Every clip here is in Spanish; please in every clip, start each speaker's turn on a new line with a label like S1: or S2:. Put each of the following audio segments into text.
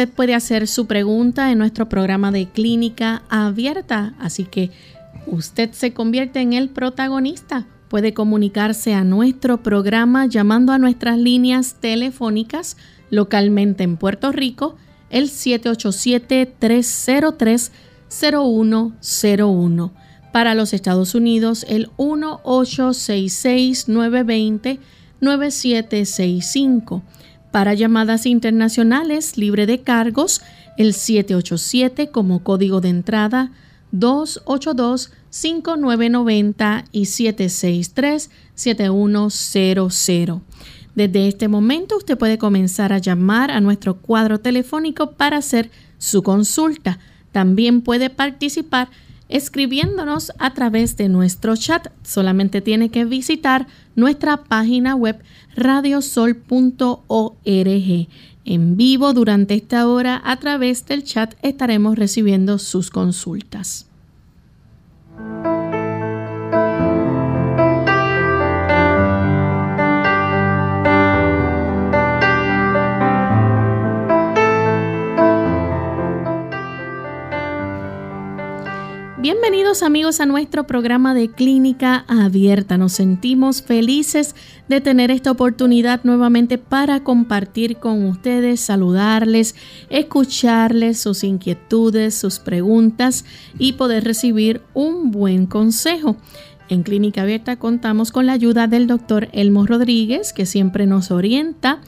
S1: Usted puede hacer su pregunta en nuestro programa de clínica abierta, así que usted se convierte en el protagonista. Puede comunicarse a nuestro programa llamando a nuestras líneas telefónicas localmente en Puerto Rico, el 787-303-0101. Para los Estados Unidos, el 1866-920-9765 para llamadas internacionales libre de cargos, el 787 como código de entrada 282-5990 y 763-7100. Desde este momento usted puede comenzar a llamar a nuestro cuadro telefónico para hacer su consulta. También puede participar escribiéndonos a través de nuestro chat. Solamente tiene que visitar nuestra página web radiosol.org. En vivo durante esta hora a través del chat estaremos recibiendo sus consultas. Bienvenidos amigos a nuestro programa de Clínica Abierta. Nos sentimos felices de tener esta oportunidad nuevamente para compartir con ustedes, saludarles, escucharles sus inquietudes, sus preguntas y poder recibir un buen consejo. En Clínica Abierta contamos con la ayuda del doctor Elmo Rodríguez, que siempre nos orienta,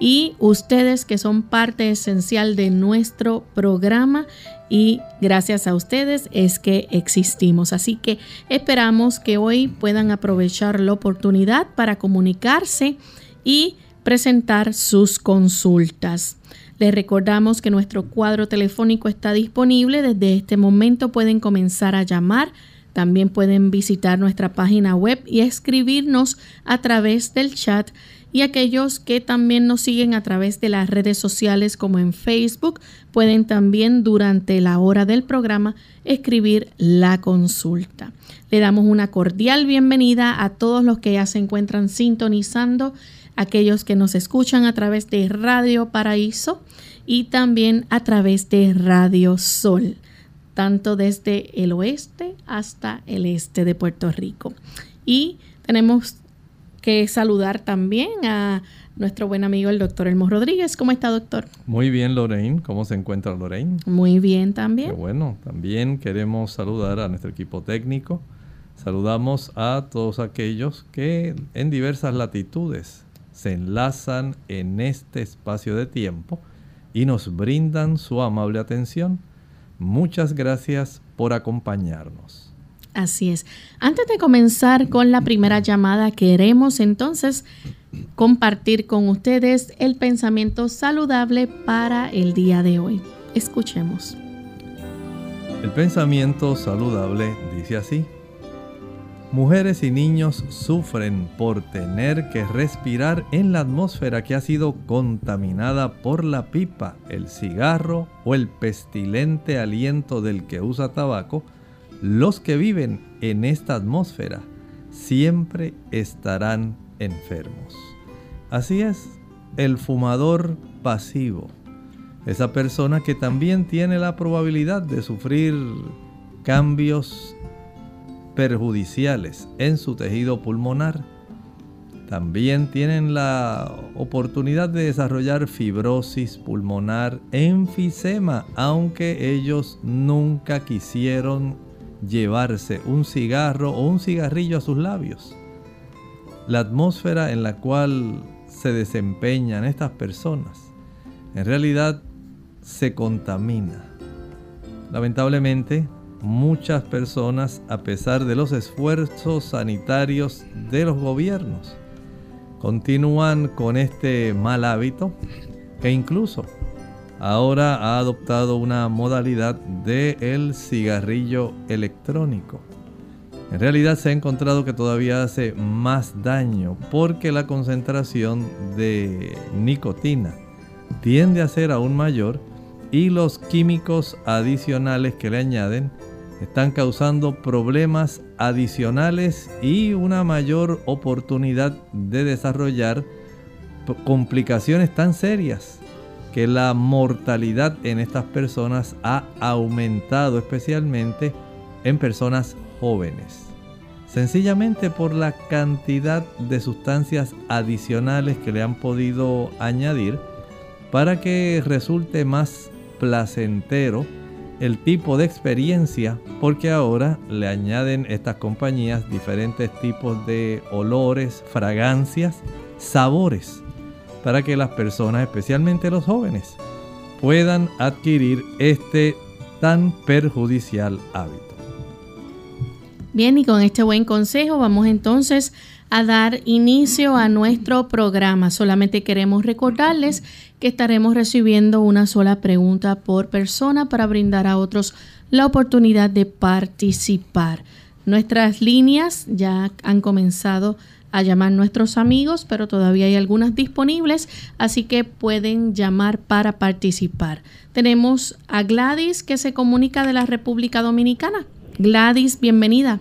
S1: y ustedes que son parte esencial de nuestro programa y gracias a ustedes es que existimos. Así que esperamos que hoy puedan aprovechar la oportunidad para comunicarse y presentar sus consultas. Les recordamos que nuestro cuadro telefónico está disponible. Desde este momento pueden comenzar a llamar. También pueden visitar nuestra página web y escribirnos a través del chat y aquellos que también nos siguen a través de las redes sociales como en Facebook pueden también durante la hora del programa escribir la consulta. Le damos una cordial bienvenida a todos los que ya se encuentran sintonizando, aquellos que nos escuchan a través de Radio Paraíso y también a través de Radio Sol, tanto desde el oeste hasta el este de Puerto Rico. Y tenemos que saludar también a nuestro buen amigo el doctor Elmo Rodríguez. ¿Cómo está, doctor?
S2: Muy bien, Lorraine. ¿Cómo se encuentra Lorraine?
S1: Muy bien también.
S2: Qué bueno. También queremos saludar a nuestro equipo técnico. Saludamos a todos aquellos que en diversas latitudes se enlazan en este espacio de tiempo y nos brindan su amable atención. Muchas gracias por acompañarnos.
S1: Así es. Antes de comenzar con la primera llamada, queremos entonces compartir con ustedes el pensamiento saludable para el día de hoy. Escuchemos.
S2: El pensamiento saludable dice así. Mujeres y niños sufren por tener que respirar en la atmósfera que ha sido contaminada por la pipa, el cigarro o el pestilente aliento del que usa tabaco los que viven en esta atmósfera siempre estarán enfermos. Así es, el fumador pasivo, esa persona que también tiene la probabilidad de sufrir cambios perjudiciales en su tejido pulmonar, también tienen la oportunidad de desarrollar fibrosis pulmonar, enfisema, aunque ellos nunca quisieron llevarse un cigarro o un cigarrillo a sus labios. la atmósfera en la cual se desempeñan estas personas en realidad se contamina. Lamentablemente, muchas personas, a pesar de los esfuerzos sanitarios de los gobiernos, continúan con este mal hábito que incluso ahora ha adoptado una modalidad de el cigarrillo electrónico. En realidad se ha encontrado que todavía hace más daño porque la concentración de nicotina tiende a ser aún mayor y los químicos adicionales que le añaden están causando problemas adicionales y una mayor oportunidad de desarrollar complicaciones tan serias que la mortalidad en estas personas ha aumentado especialmente en personas jóvenes. Sencillamente por la cantidad de sustancias adicionales que le han podido añadir para que resulte más placentero el tipo de experiencia porque ahora le añaden estas compañías diferentes tipos de olores, fragancias, sabores para que las personas, especialmente los jóvenes, puedan adquirir este tan perjudicial hábito.
S1: Bien, y con este buen consejo vamos entonces a dar inicio a nuestro programa. Solamente queremos recordarles que estaremos recibiendo una sola pregunta por persona para brindar a otros la oportunidad de participar. Nuestras líneas ya han comenzado a llamar nuestros amigos, pero todavía hay algunas disponibles, así que pueden llamar para participar. Tenemos a Gladys que se comunica de la República Dominicana. Gladys, bienvenida.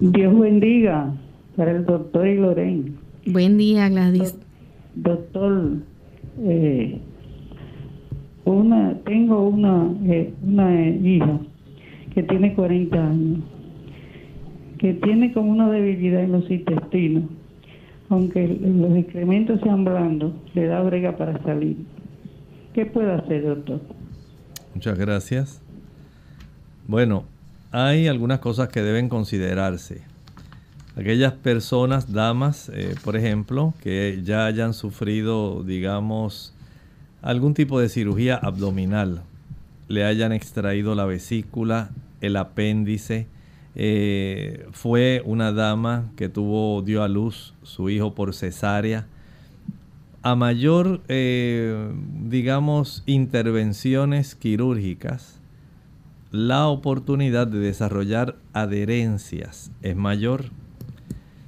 S3: Dios bendiga para el doctor y Lorraine.
S1: Buen día, Gladys.
S3: doctor, eh, una, tengo una, eh, una hija que tiene 40 años, que tiene como una debilidad en los intestinos. Aunque los excrementos sean blandos, le da brega para salir. ¿Qué puede hacer, doctor?
S2: Muchas gracias. Bueno, hay algunas cosas que deben considerarse. Aquellas personas, damas, eh, por ejemplo, que ya hayan sufrido, digamos, algún tipo de cirugía abdominal, le hayan extraído la vesícula, el apéndice, eh, fue una dama que tuvo, dio a luz su hijo por cesárea. A mayor, eh, digamos, intervenciones quirúrgicas, la oportunidad de desarrollar adherencias es mayor.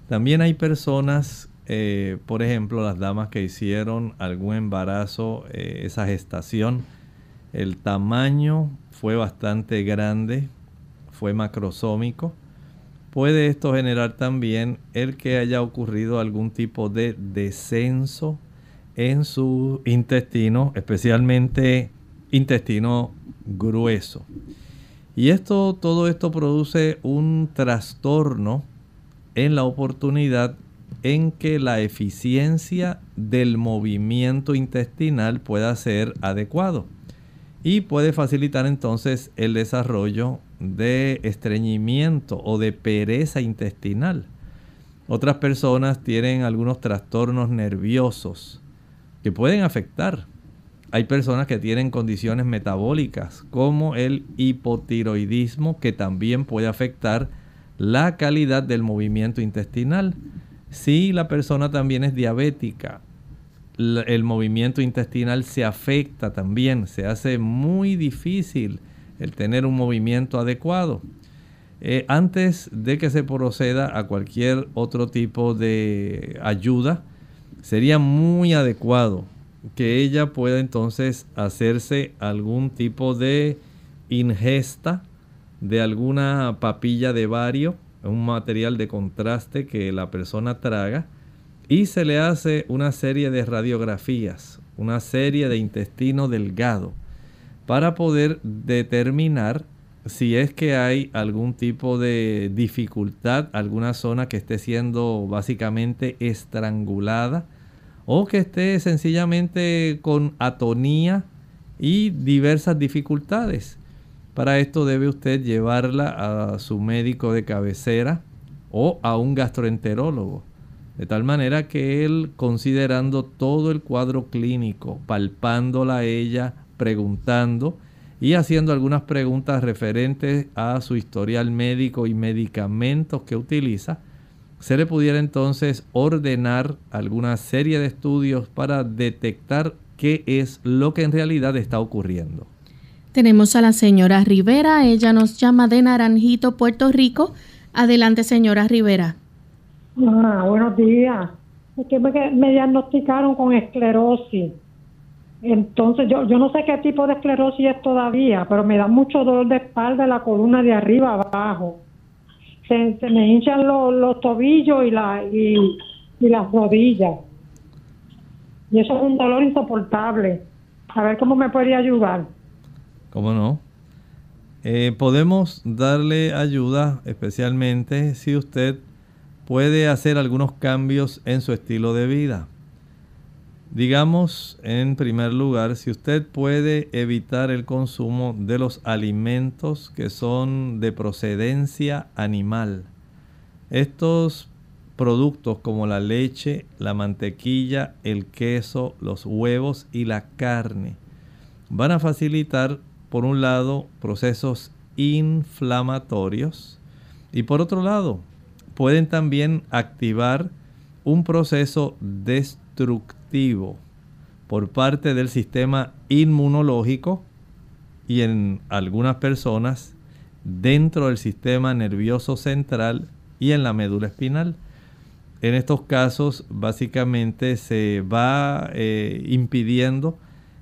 S2: También hay personas, eh, por ejemplo, las damas que hicieron algún embarazo, esa gestación, el tamaño fue bastante grande, fue macrosómico. Puede esto generar también el que haya ocurrido algún tipo de descenso en su intestino, especialmente intestino grueso. Y esto, todo esto produce un trastorno en la oportunidad en que la eficiencia del movimiento intestinal pueda ser adecuado y puede facilitar entonces el desarrollo de estreñimiento o de pereza intestinal. Otras personas tienen algunos trastornos nerviosos que pueden afectar hay personas que tienen condiciones metabólicas como el hipotiroidismo que también puede afectar la calidad del movimiento intestinal. Si la persona también es diabética, el movimiento intestinal se afecta también, se hace muy difícil el tener un movimiento adecuado. Eh, antes de que se proceda a cualquier otro tipo de ayuda, sería muy adecuado que ella pueda entonces hacerse algún tipo de ingesta de alguna papilla de vario, un material de contraste que la persona traga, y se le hace una serie de radiografías, una serie de intestino delgado, para poder determinar si es que hay algún tipo de dificultad, alguna zona que esté siendo básicamente estrangulada, o que esté sencillamente con atonía y diversas dificultades. Para esto debe usted llevarla a su médico de cabecera o a un gastroenterólogo. De tal manera que él, considerando todo el cuadro clínico, palpándola a ella, preguntando y haciendo algunas preguntas referentes a su historial médico y medicamentos que utiliza, se le pudiera entonces ordenar alguna serie de estudios para detectar qué es lo que en realidad está ocurriendo.
S1: Tenemos a la señora Rivera, ella nos llama de Naranjito, Puerto Rico. Adelante, señora Rivera.
S4: Ah, buenos días. Es que me, diagnosticaron con esclerosis. Entonces, yo, yo no sé qué tipo de esclerosis es todavía, pero me da mucho dolor de espalda la columna de arriba abajo. Se, me hinchan los, tobillos y, la, y, y las rodillas. Y eso es un dolor insoportable. A ver cómo me podría ayudar.
S2: ¿Cómo no? Eh, podemos darle ayuda, especialmente si usted puede hacer algunos cambios en su estilo de vida. Digamos, en primer lugar, si usted puede evitar el consumo de los alimentos que son de procedencia animal. Estos productos como la leche, la mantequilla, el queso, los huevos y la carne van a facilitar por un lado, procesos inflamatorios y por otro lado, pueden también activar un proceso destructivo por parte del sistema inmunológico y en algunas personas dentro del sistema nervioso central y en la médula espinal. En estos casos básicamente se va eh, impidiendo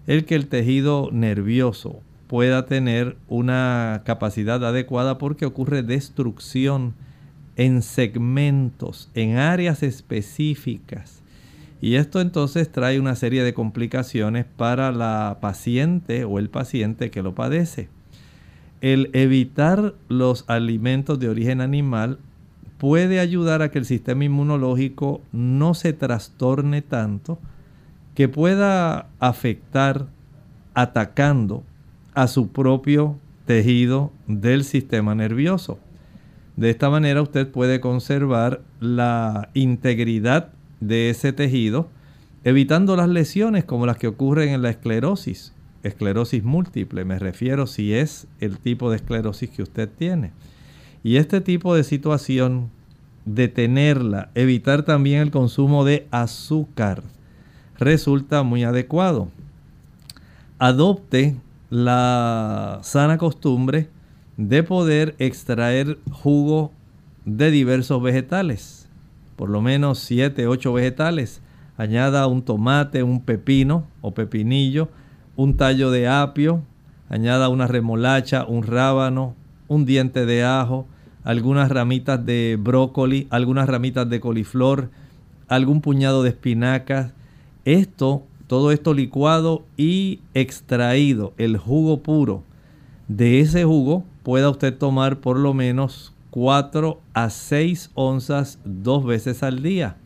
S2: el que el tejido nervioso pueda tener una capacidad adecuada porque ocurre destrucción en segmentos, en áreas específicas. Y esto entonces trae una serie de complicaciones para la paciente o el paciente que lo padece. El evitar los alimentos de origen animal puede ayudar a que el sistema inmunológico no se trastorne tanto que pueda afectar atacando a su propio tejido del sistema nervioso. De esta manera usted puede conservar la integridad de ese tejido, evitando las lesiones como las que ocurren en la esclerosis, esclerosis múltiple, me refiero si es el tipo de esclerosis que usted tiene. Y este tipo de situación, detenerla, evitar también el consumo de azúcar, resulta muy adecuado. Adopte la sana costumbre de poder extraer jugo de diversos vegetales, por lo menos 7, 8 vegetales. Añada un tomate, un pepino o pepinillo, un tallo de apio, añada una remolacha, un rábano, un diente de ajo, algunas ramitas de brócoli, algunas ramitas de coliflor, algún puñado de espinacas. Esto todo esto licuado y extraído, el jugo puro. De ese jugo pueda usted tomar por lo menos 4 a 6 onzas dos veces al día.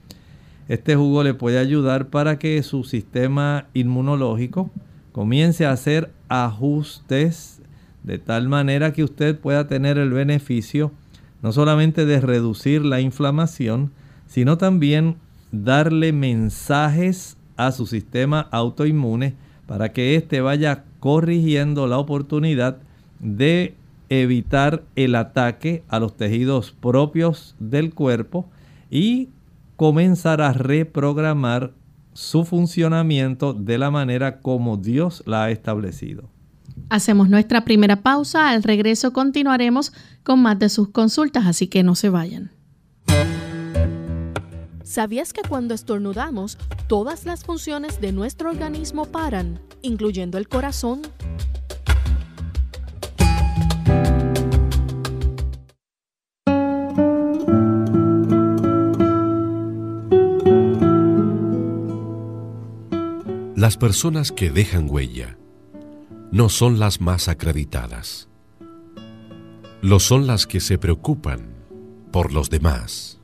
S2: Este jugo le puede ayudar para que su sistema inmunológico comience a hacer ajustes de tal manera que usted pueda tener el beneficio no solamente de reducir la inflamación, sino también darle mensajes a su sistema autoinmune para que éste vaya corrigiendo la oportunidad de evitar el ataque a los tejidos propios del cuerpo y comenzar a reprogramar su funcionamiento de la manera como Dios la ha establecido.
S1: Hacemos nuestra primera pausa, al regreso continuaremos con más de sus consultas, así que no se vayan.
S5: ¿Sabías que cuando estornudamos, todas las funciones de nuestro organismo paran, incluyendo el corazón?
S6: Las personas que dejan huella no son las más acreditadas. Lo son las que se preocupan por los demás.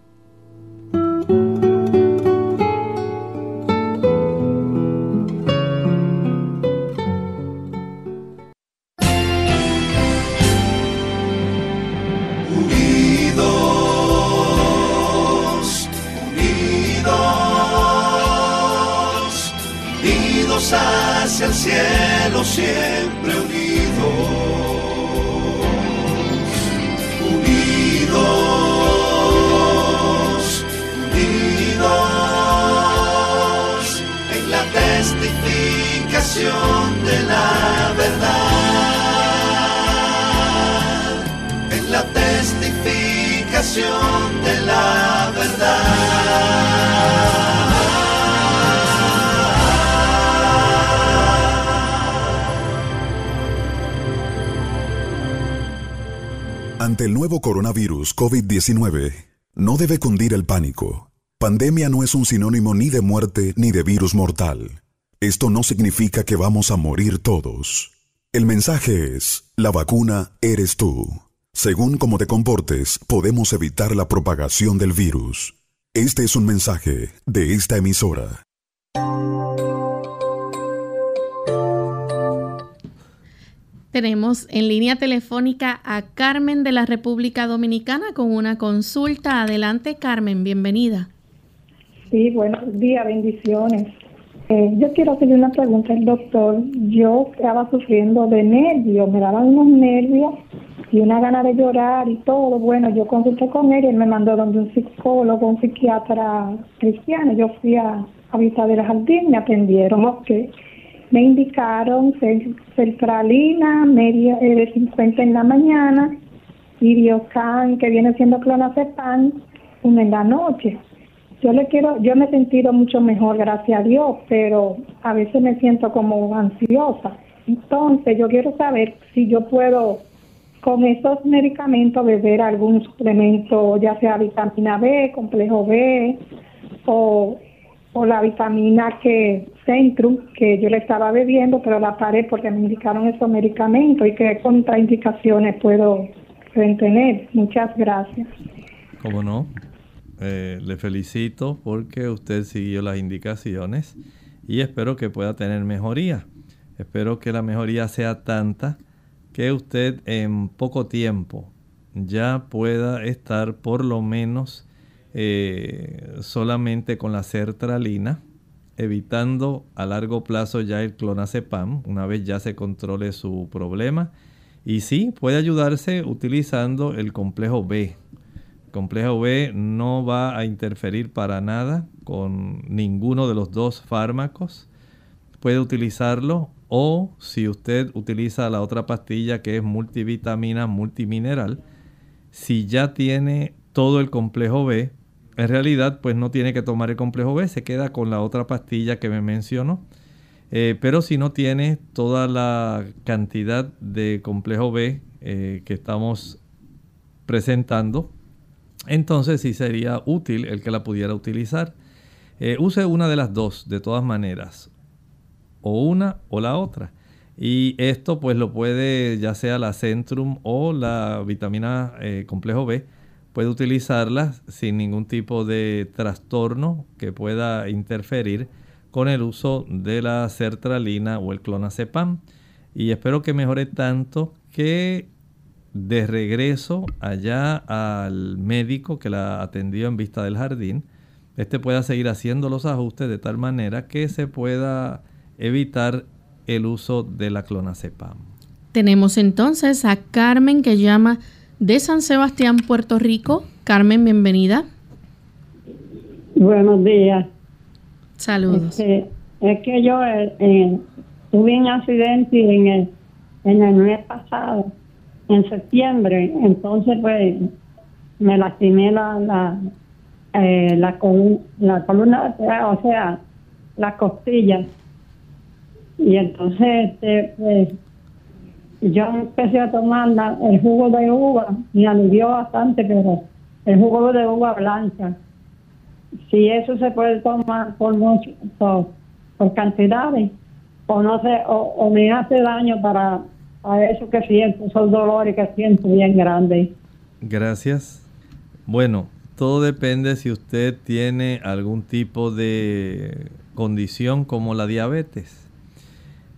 S7: COVID-19, no debe cundir el pánico. Pandemia no es un sinónimo ni de muerte ni de virus mortal. Esto no significa que vamos a morir todos. El mensaje es, la vacuna eres tú. Según cómo te comportes, podemos evitar la propagación del virus. Este es un mensaje de esta emisora.
S1: Tenemos en línea telefónica a Carmen de la República Dominicana con una consulta. Adelante, Carmen, bienvenida.
S4: Sí, buenos días, bendiciones. Eh, yo quiero hacerle una pregunta al doctor. Yo estaba sufriendo de nervios, me daban unos nervios y una gana de llorar y todo. Bueno, yo consulté con él y él me mandó donde un psicólogo, un psiquiatra cristiano. Yo fui a, a Vista del Jardín, me atendieron, ok me indicaron sertralina media eh, de 50 en la mañana y Biocan, que viene siendo clonazepam, una en la noche. Yo le quiero, yo me he sentido mucho mejor, gracias a Dios, pero a veces me siento como ansiosa. Entonces, yo quiero saber si yo puedo con esos medicamentos beber algún suplemento, ya sea vitamina B, complejo B o o la vitamina que Centrum, que yo le estaba bebiendo, pero la paré porque me indicaron esos medicamentos y qué contraindicaciones puedo tener. Muchas gracias.
S2: ¿Cómo no? Eh, le felicito porque usted siguió las indicaciones y espero que pueda tener mejoría. Espero que la mejoría sea tanta que usted en poco tiempo ya pueda estar por lo menos eh, solamente con la sertralina, evitando a largo plazo ya el clonazepam, una vez ya se controle su problema. Y sí, puede ayudarse utilizando el complejo B. El complejo B no va a interferir para nada con ninguno de los dos fármacos. Puede utilizarlo o si usted utiliza la otra pastilla que es multivitamina, multimineral, si ya tiene todo el complejo B, en realidad pues no tiene que tomar el complejo B, se queda con la otra pastilla que me mencionó. Eh, pero si no tiene toda la cantidad de complejo B eh, que estamos presentando, entonces sí sería útil el que la pudiera utilizar. Eh, use una de las dos, de todas maneras, o una o la otra. Y esto pues lo puede, ya sea la Centrum o la vitamina complejo B, puede utilizarlas sin ningún tipo de trastorno que pueda interferir con el uso de la sertralina o el clonazepam. Y espero que mejore tanto que de regreso allá al médico que la atendió en vista del jardín, este pueda seguir haciendo los ajustes de tal manera que se pueda evitar el uso de la clonazepam.
S1: Tenemos entonces a Carmen que llama de San Sebastián, Puerto Rico. Carmen, bienvenida.
S8: Buenos días.
S1: Saludos.
S8: Este, es que yo eh, eh, tuve un accidente en el, en el mes pasado, en septiembre, entonces pues me lastimé la, la, eh, la, la columna, o sea, las costillas. Y entonces este, pues, yo empecé a tomar el jugo de uva, me alivió bastante, pero el jugo de uva blanca, si eso se puede tomar por mucho, por, cantidades, o no sé, o, me hace daño para, para eso que siento, esos dolores que siento bien grandes.
S2: Gracias. Bueno, todo depende si usted tiene algún tipo de condición como la diabetes.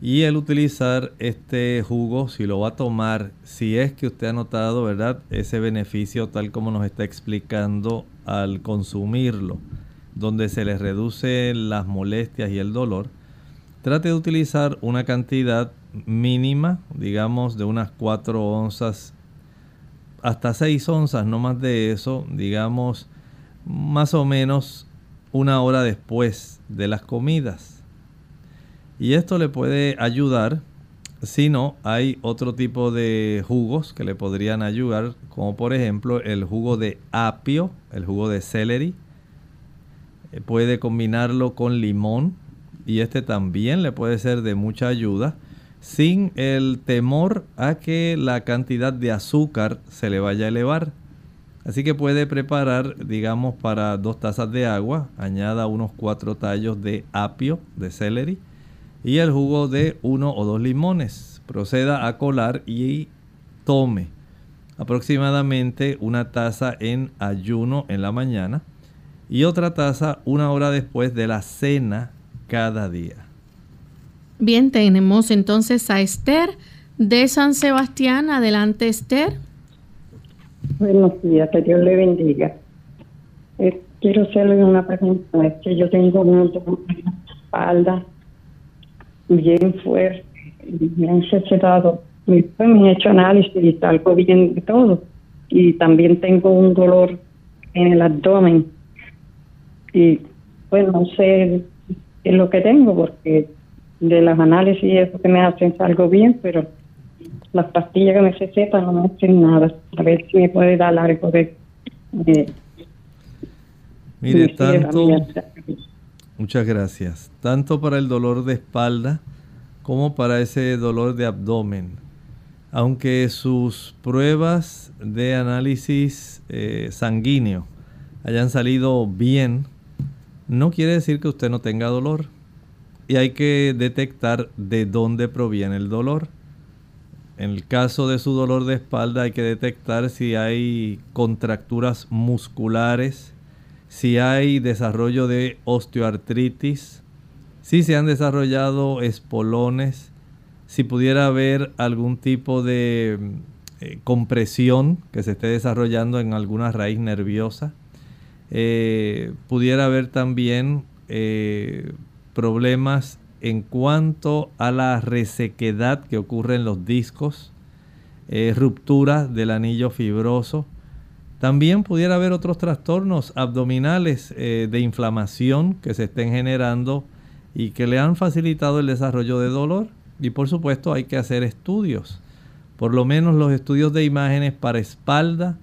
S2: Y el utilizar este jugo, si lo va a tomar, si es que usted ha notado, ¿verdad? Ese beneficio tal como nos está explicando al consumirlo, donde se le reduce las molestias y el dolor, trate de utilizar una cantidad mínima, digamos de unas 4 onzas hasta 6 onzas, no más de eso, digamos más o menos una hora después de las comidas. Y esto le puede ayudar si no, hay otro tipo de jugos que le podrían ayudar, como por ejemplo el jugo de apio, el jugo de celery. Eh, puede combinarlo con limón y este también le puede ser de mucha ayuda sin el temor a que la cantidad de azúcar se le vaya a elevar. Así que puede preparar, digamos, para dos tazas de agua, añada unos cuatro tallos de apio, de celery, y el jugo de uno o dos limones. Proceda a colar y tome aproximadamente una taza en ayuno en la mañana y otra taza una hora después de la cena cada día.
S1: Bien, tenemos entonces a Esther de San Sebastián. Adelante, Esther.
S8: Buenos días, que Dios le bendiga. Eh, quiero hacerle una pregunta. Es que yo tengo una espalda bien fuerte, me han recetado, me, han hecho análisis y algo bien de todo. Y también tengo un dolor en el abdomen. Y pues no sé qué es lo que tengo porque de las análisis eso que me hacen algo bien, pero las pastillas que me recetan no me hacen nada. A ver si me puede dar algo de...
S2: Mire, tanto... Muchas gracias. Tanto para el dolor de espalda como para ese dolor de abdomen. Aunque sus pruebas de análisis eh, sanguíneo hayan salido bien, no quiere decir que usted no tenga dolor. Y hay que detectar de dónde proviene el dolor. En el caso de su dolor de espalda hay que detectar si hay contracturas musculares, si hay desarrollo de osteoartritis, si se han desarrollado espolones, si pudiera haber algún tipo de eh, compresión que se esté desarrollando en alguna raíz nerviosa, eh, pudiera haber también eh, problemas en cuanto a la resequedad que ocurre en los discos, ruptura del anillo fibroso, también pudiera haber otros trastornos abdominales eh, de inflamación que se estén generando y que le han facilitado el desarrollo de dolor. Y por supuesto hay que hacer estudios. Por lo menos los estudios de imágenes para espalda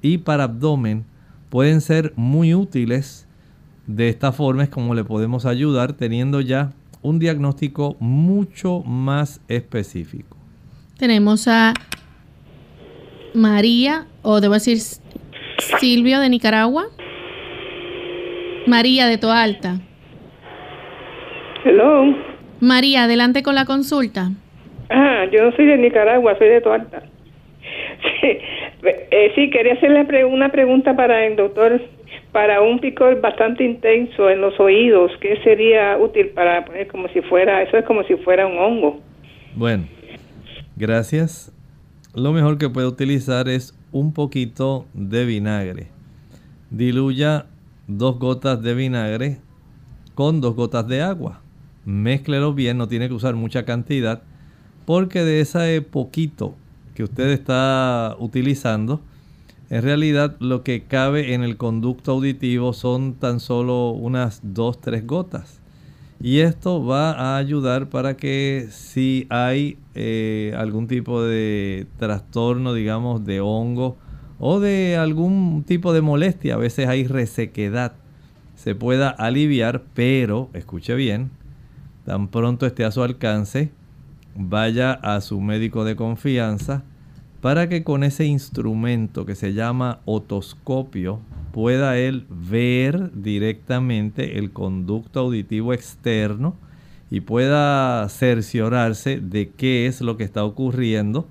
S2: y para abdomen pueden ser muy útiles. De esta forma es como le podemos ayudar teniendo ya un diagnóstico mucho más específico.
S1: Tenemos a María, o debo decir Silvio de Nicaragua. María de Toalta.
S9: Hello.
S1: María, adelante con la consulta.
S9: Ah, yo no soy de Nicaragua, soy de Toalta. Sí, eh, sí quería hacerle una pregunta para el doctor. Para un picor bastante intenso en los oídos, ¿qué sería útil para poner como si fuera, eso es como si fuera un hongo?
S2: Bueno, gracias. Lo mejor que puede utilizar es un poquito de vinagre. Diluya dos gotas de vinagre con dos gotas de agua. Mézclelo bien, no tiene que usar mucha cantidad, porque de ese poquito que usted está utilizando, en realidad lo que cabe en el conducto auditivo son tan solo unas dos, tres gotas. Y esto va a ayudar para que si hay eh, algún tipo de trastorno, digamos, de hongo o de algún tipo de molestia, a veces hay resequedad, se pueda aliviar, pero, escuche bien, tan pronto esté a su alcance, vaya a su médico de confianza para que con ese instrumento que se llama otoscopio pueda él ver directamente el conducto auditivo externo y pueda cerciorarse de qué es lo que está ocurriendo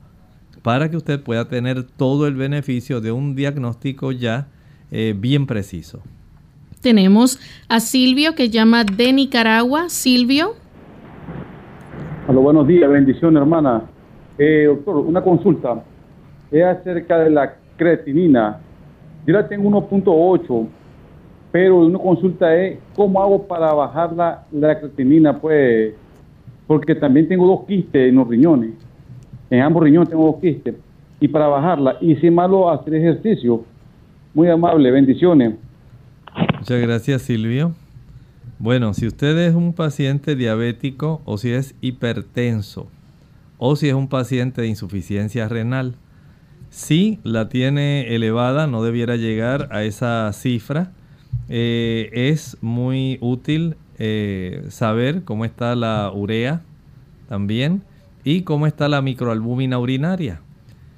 S2: para que usted pueda tener todo el beneficio de un diagnóstico ya eh, bien preciso.
S1: Tenemos a Silvio que llama de Nicaragua. Silvio.
S10: Hola, buenos días, bendición hermana. Eh, doctor, una consulta. Es acerca de la creatinina. Yo la tengo 1.8, pero una consulta es cómo hago para bajar la, creatinina, pues, porque también tengo dos quistes en los riñones. En ambos riñones tengo dos quistes. Y para bajarla, y si malo hacer ejercicio. Muy amable, bendiciones.
S2: Muchas gracias, Silvio. Bueno, si usted es un paciente diabético o si es hipertenso o si es un paciente de insuficiencia renal, si la tiene elevada, no debiera llegar a esa cifra. Eh, es muy útil eh, saber cómo está la urea también y cómo está la microalbúmina urinaria.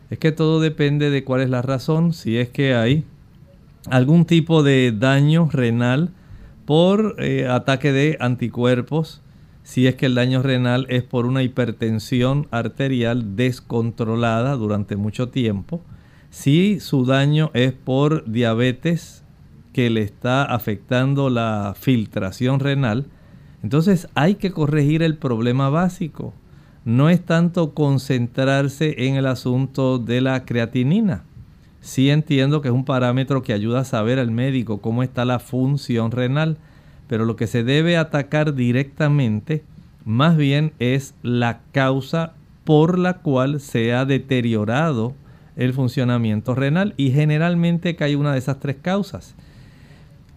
S2: Es que todo depende de cuál es la razón, si es que hay algún tipo de daño renal por eh, ataque de anticuerpos, si es que el daño renal es por una hipertensión arterial descontrolada durante mucho tiempo, si su daño es por diabetes que le está afectando la filtración renal, entonces hay que corregir el problema básico. No es tanto concentrarse en el asunto de la creatinina. Sí entiendo que es un parámetro que ayuda a saber al médico cómo está la función renal, pero lo que se debe atacar directamente más bien es la causa por la cual se ha deteriorado el funcionamiento renal y generalmente cae una de esas tres causas.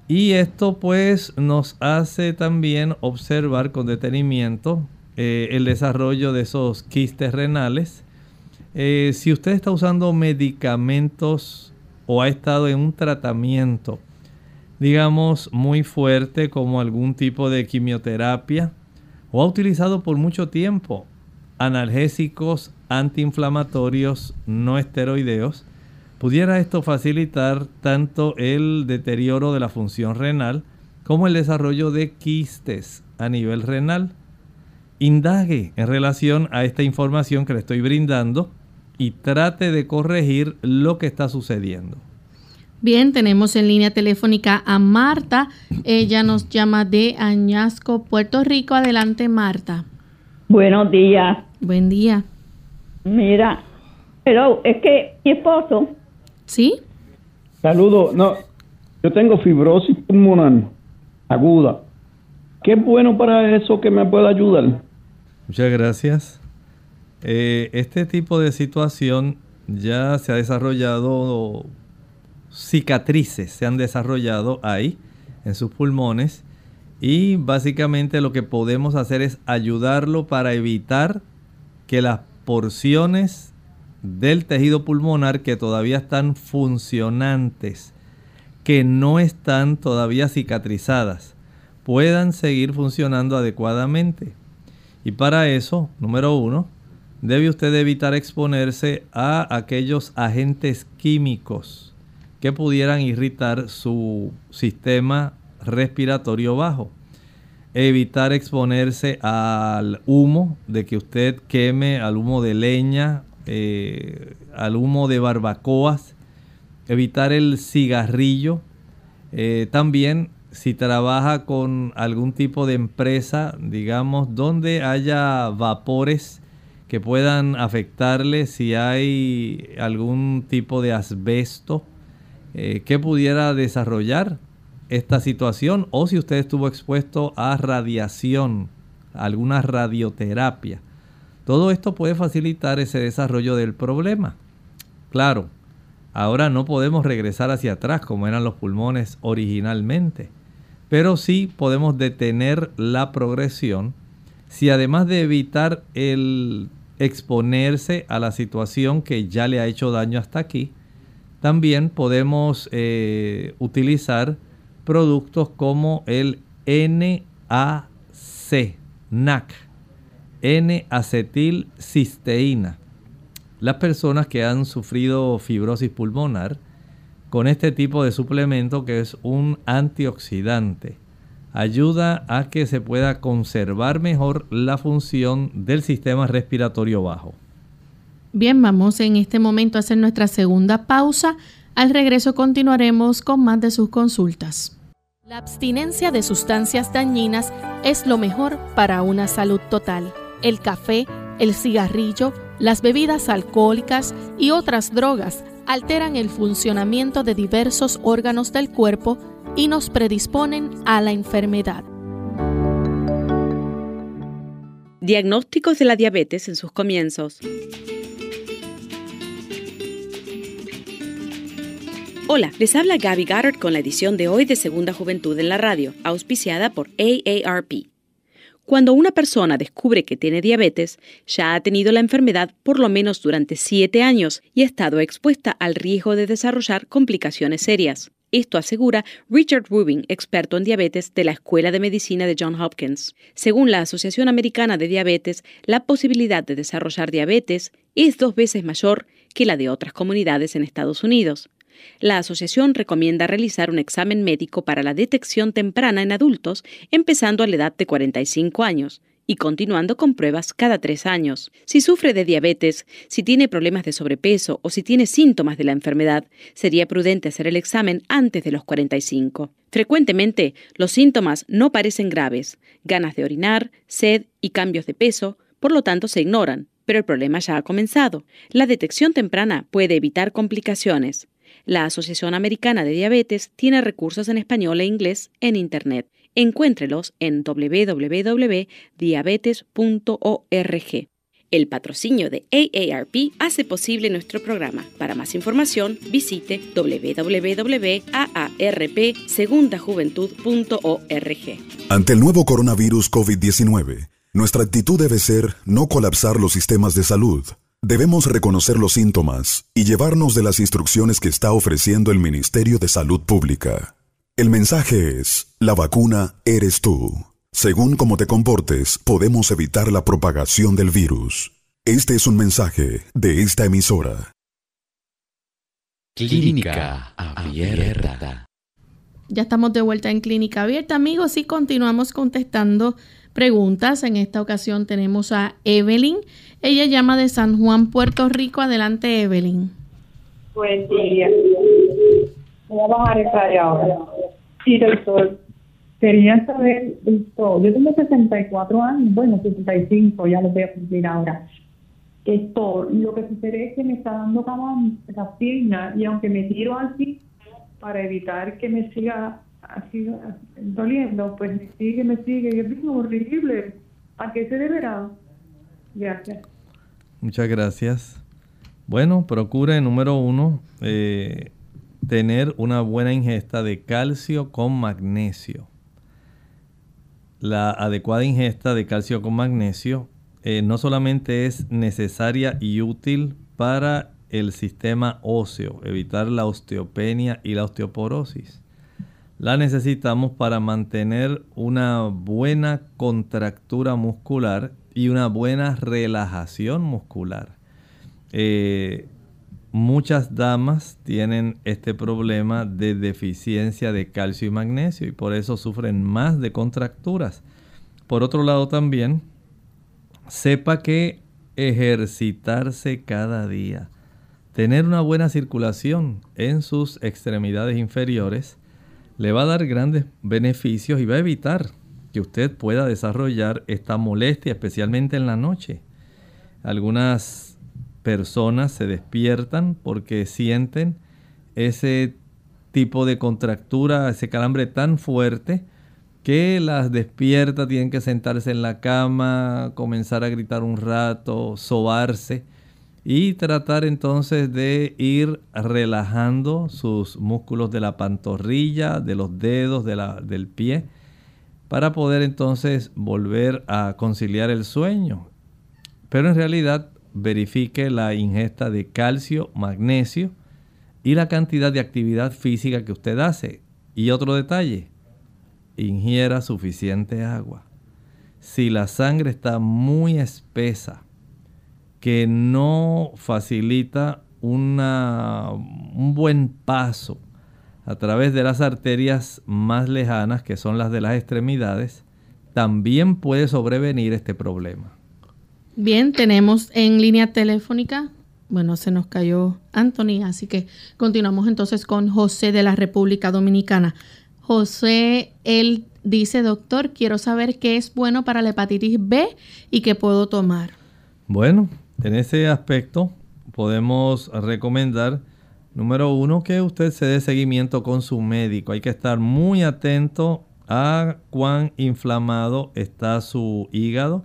S2: Y esto pues nos hace también observar con detenimiento eh, el desarrollo de esos quistes renales. Eh, si usted está usando medicamentos o ha estado en un tratamiento, digamos, muy fuerte como algún tipo de quimioterapia, o ha utilizado por mucho tiempo analgésicos antiinflamatorios no esteroideos, pudiera esto facilitar tanto el deterioro de la función renal como el desarrollo de quistes a nivel renal. Indague en relación a esta información que le estoy brindando y trate de corregir lo que está sucediendo.
S1: Bien, tenemos en línea telefónica a Marta. Ella nos llama de Añasco, Puerto Rico. Adelante, Marta.
S11: Buenos días.
S1: Buen día.
S11: Mira, pero es que mi esposo
S1: ¿Sí?
S12: Saludos. No, yo tengo fibrosis pulmonar aguda. ¿Qué es bueno para eso que me pueda ayudar?
S2: Muchas gracias. Eh, este tipo de situación ya se ha desarrollado, cicatrices se han desarrollado ahí en sus pulmones y básicamente lo que podemos hacer es ayudarlo para evitar que las porciones del tejido pulmonar que todavía están funcionantes, que no están todavía cicatrizadas, puedan seguir funcionando adecuadamente. Y para eso, número uno, debe usted evitar exponerse a aquellos agentes químicos que pudieran irritar su sistema respiratorio bajo. Evitar exponerse al humo de que usted queme, al humo de leña eh, al humo de barbacoas, evitar el cigarrillo. Eh, también si trabaja con algún tipo de empresa, digamos, donde haya vapores que puedan afectarle, si hay algún tipo de asbesto eh, que pudiera desarrollar esta situación o si usted estuvo expuesto a radiación, alguna radioterapia. Todo esto puede facilitar ese desarrollo del problema. Claro, ahora no podemos regresar hacia atrás como eran los pulmones originalmente, pero sí podemos detener la progresión si además de evitar el exponerse a la situación que ya le ha hecho daño hasta aquí, también podemos eh, utilizar productos como el NAC, NAC, N-acetilcisteína. Las personas que han sufrido fibrosis pulmonar con este tipo de suplemento que es un antioxidante ayuda a que se pueda conservar mejor la función del sistema respiratorio bajo.
S1: Bien, vamos en este momento a hacer nuestra segunda pausa. Al regreso continuaremos con más de sus consultas. La abstinencia de sustancias dañinas es lo mejor para una salud total el café, el cigarrillo, las bebidas alcohólicas y otras drogas alteran el funcionamiento de diversos órganos del cuerpo y nos predisponen a la enfermedad.
S13: Diagnósticos de la diabetes en sus comienzos. Hola, les habla Gaby Goddard con la edición de hoy de Segunda Juventud en la Radio, auspiciada por AARP. Cuando una persona descubre que tiene diabetes, ya ha tenido la enfermedad por lo menos durante 7 años y ha estado expuesta al riesgo de desarrollar complicaciones serias. Esto asegura Richard Rubin, experto en diabetes de la Escuela de Medicina de Johns Hopkins. Según la Asociación Americana de Diabetes, la posibilidad de desarrollar diabetes es dos veces mayor que la de otras comunidades en Estados Unidos. La asociación recomienda realizar un examen médico para la detección temprana en adultos, empezando a la edad de 45 años y continuando con pruebas cada tres años. Si sufre de diabetes, si tiene problemas de sobrepeso o si tiene síntomas de la enfermedad, sería prudente hacer el examen antes de los 45. Frecuentemente, los síntomas no parecen graves, ganas de orinar, sed y cambios de peso, por lo tanto se ignoran, pero el problema ya ha comenzado. La detección temprana puede evitar complicaciones. La Asociación Americana de Diabetes tiene recursos en español e inglés en Internet. Encuéntrelos en www.diabetes.org. El patrocinio de AARP hace posible nuestro programa. Para más información, visite www.aarpsegundajuventud.org.
S7: Ante el nuevo coronavirus COVID-19, nuestra actitud debe ser no colapsar los sistemas de salud. Debemos reconocer los síntomas y llevarnos de las instrucciones que está ofreciendo el Ministerio de Salud Pública. El mensaje es, la vacuna eres tú. Según cómo te comportes, podemos evitar la propagación del virus. Este es un mensaje de esta emisora.
S14: Clínica Abierta.
S1: Ya estamos de vuelta en Clínica Abierta, amigos, y continuamos contestando preguntas. En esta ocasión tenemos a Evelyn. Ella llama de San Juan, Puerto Rico. Adelante, Evelyn.
S15: Buen día. Voy a bajar el radio ahora. Sí, doctor. Quería saber esto. Yo tengo 64 años, bueno, 65, ya lo voy a cumplir ahora. Esto, lo que sucede es que me está dando como las piernas y aunque me tiro así para evitar que me siga así doliendo, pues me sigue, me sigue y es horrible. ¿A qué se deberá? Gracias.
S2: Muchas gracias. Bueno, procure, número uno, eh, tener una buena ingesta de calcio con magnesio. La adecuada ingesta de calcio con magnesio eh, no solamente es necesaria y útil para el sistema óseo, evitar la osteopenia y la osteoporosis. La necesitamos para mantener una buena contractura muscular y una buena relajación muscular. Eh, Muchas damas tienen este problema de deficiencia de calcio y magnesio y por eso sufren más de contracturas. Por otro lado también, sepa que ejercitarse cada día, tener una buena circulación en sus extremidades inferiores, le va a dar grandes beneficios y va a evitar que usted pueda desarrollar esta molestia, especialmente en la noche. Algunas personas se despiertan porque sienten ese tipo de contractura, ese calambre tan fuerte que las despierta, tienen que sentarse en la cama, comenzar a gritar un rato, sobarse y tratar entonces de ir relajando sus músculos de la pantorrilla, de los dedos, del pie, para poder entonces volver a conciliar el sueño. Pero en realidad verifique la ingesta de calcio, magnesio y la cantidad de actividad física que usted hace. Y otro detalle, ingiera suficiente agua. Si la sangre está muy espesa, que no facilita una, un buen paso a través de las arterias más lejanas, que son las de las extremidades, también puede sobrevenir este problema.
S1: Bien, tenemos en línea telefónica, bueno, se nos cayó Anthony, así que continuamos entonces con José de la República Dominicana. José, él dice, doctor, quiero saber qué es bueno para la hepatitis B y qué puedo tomar.
S2: Bueno, en ese aspecto podemos recomendar, número uno, que usted se dé seguimiento con su médico. Hay que estar muy atento a cuán inflamado está su hígado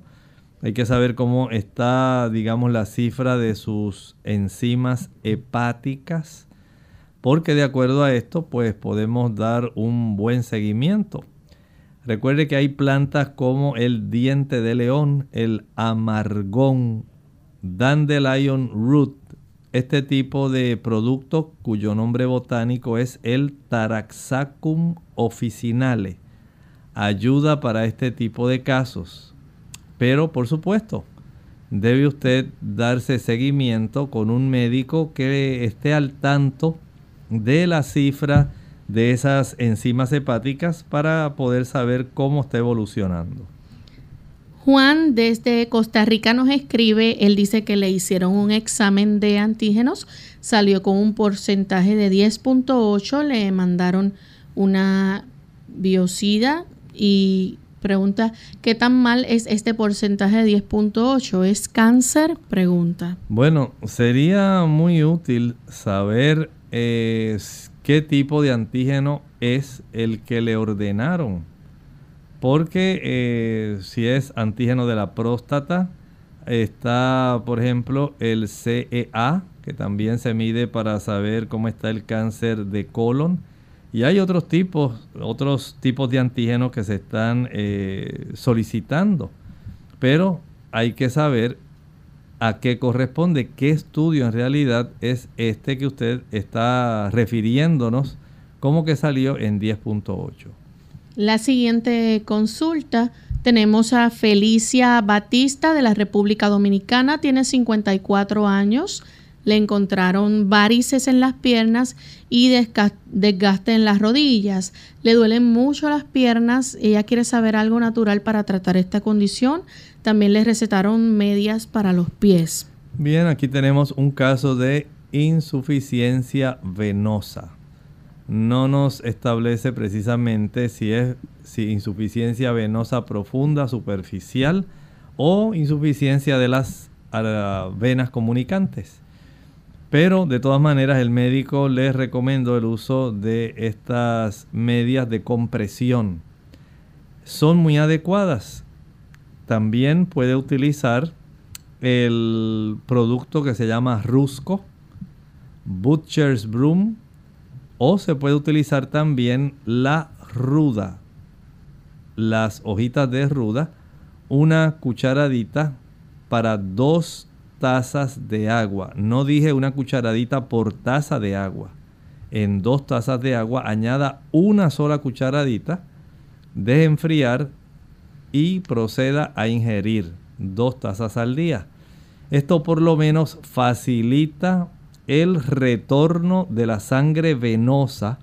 S2: Hay que saber cómo está, digamos, la cifra de sus enzimas hepáticas, porque de acuerdo a esto, pues podemos dar un buen seguimiento. Recuerde que hay plantas como el diente de león, el amargón, dandelion root, este tipo de producto cuyo nombre botánico es el Taraxacum officinale. Ayuda para este tipo de casos. Pero por supuesto, debe usted darse seguimiento con un médico que esté al tanto de la cifra de esas enzimas hepáticas para poder saber cómo está evolucionando.
S1: Juan desde Costa Rica nos escribe, él dice que le hicieron un examen de antígenos, salió con un porcentaje de 10.8, le mandaron una biocida y pregunta, ¿qué tan mal es este porcentaje de 10.8? ¿Es cáncer? Pregunta.
S2: Bueno, sería muy útil saber eh, qué tipo de antígeno es el que le ordenaron porque eh, si es antígeno de la próstata, está por ejemplo el CEA, que también se mide para saber cómo está el cáncer de colon. Y hay otros tipos, otros tipos de antígenos que se están eh, solicitando. Pero hay que saber a qué corresponde, qué estudio en realidad es este que usted está refiriéndonos como que salió en 10.8.
S1: La siguiente consulta tenemos a Felicia Batista de la República Dominicana, tiene 54 años, le encontraron varices en las piernas y desgaste en las rodillas. Le duelen mucho las piernas, ella quiere saber algo natural para tratar esta condición. También le recetaron medias para los pies.
S2: Bien, aquí tenemos un caso de insuficiencia venosa no nos establece precisamente si es insuficiencia venosa profunda, superficial o insuficiencia de las venas comunicantes. Pero de todas maneras el médico les recomendó el uso de estas medias de compresión. Son muy adecuadas. También puede utilizar el producto que se llama Rusco, Butcher's Broom, o se puede utilizar también la ruda, las hojitas de ruda, una cucharadita para dos tazas de agua. No dije una cucharadita por taza de agua. En dos tazas de agua añada una sola cucharadita, deje enfriar y proceda a ingerir dos tazas al día. Esto por lo menos facilita el retorno de la sangre venosa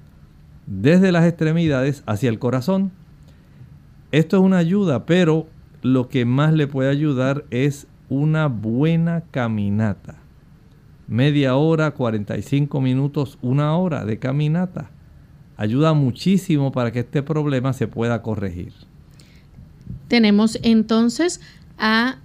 S2: desde las extremidades hacia el corazón. Esto es una ayuda, pero lo que más le puede ayudar es una buena caminata. Media hora, 45 minutos, una hora de caminata. Ayuda muchísimo para que este problema se pueda corregir.
S1: Tenemos entonces a